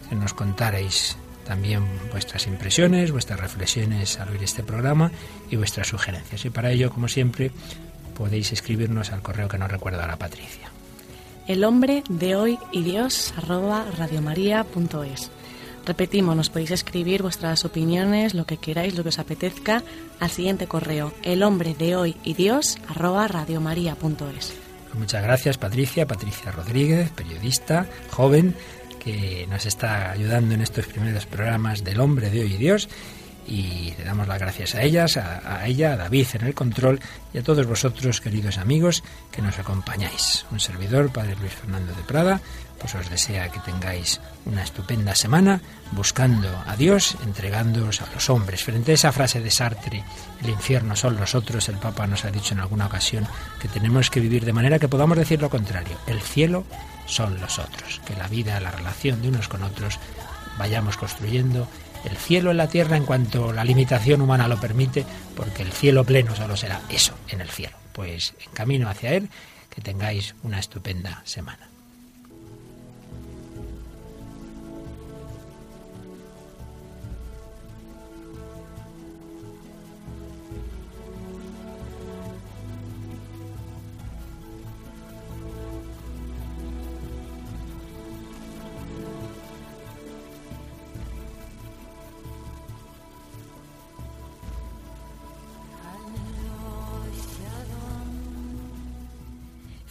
que nos contarais también vuestras impresiones, vuestras reflexiones al oír este programa y vuestras sugerencias. Y para ello, como siempre, podéis escribirnos al correo que nos recuerda la Patricia. El hombre de hoy y Dios arroba radiomaria.es. Repetimos, nos podéis escribir vuestras opiniones, lo que queráis, lo que os apetezca, al siguiente correo, el hombre de hoy y Dios arroba radiomaria.es. Pues muchas gracias, Patricia, Patricia Rodríguez, periodista, joven, que nos está ayudando en estos primeros programas del hombre de hoy y Dios. Y le damos las gracias a ellas, a, ella, a David en el control y a todos vosotros, queridos amigos, que nos acompañáis. Un servidor, Padre Luis Fernando de Prada, pues os desea que tengáis una estupenda semana buscando a Dios, entregándoos a los hombres. Frente a esa frase de Sartre, el infierno son los otros, el Papa nos ha dicho en alguna ocasión que tenemos que vivir de manera que podamos decir lo contrario. El cielo son los otros. Que la vida, la relación de unos con otros, vayamos construyendo el cielo en la tierra en cuanto la limitación humana lo permite, porque el cielo pleno solo será eso, en el cielo. Pues en camino hacia él, que tengáis una estupenda semana.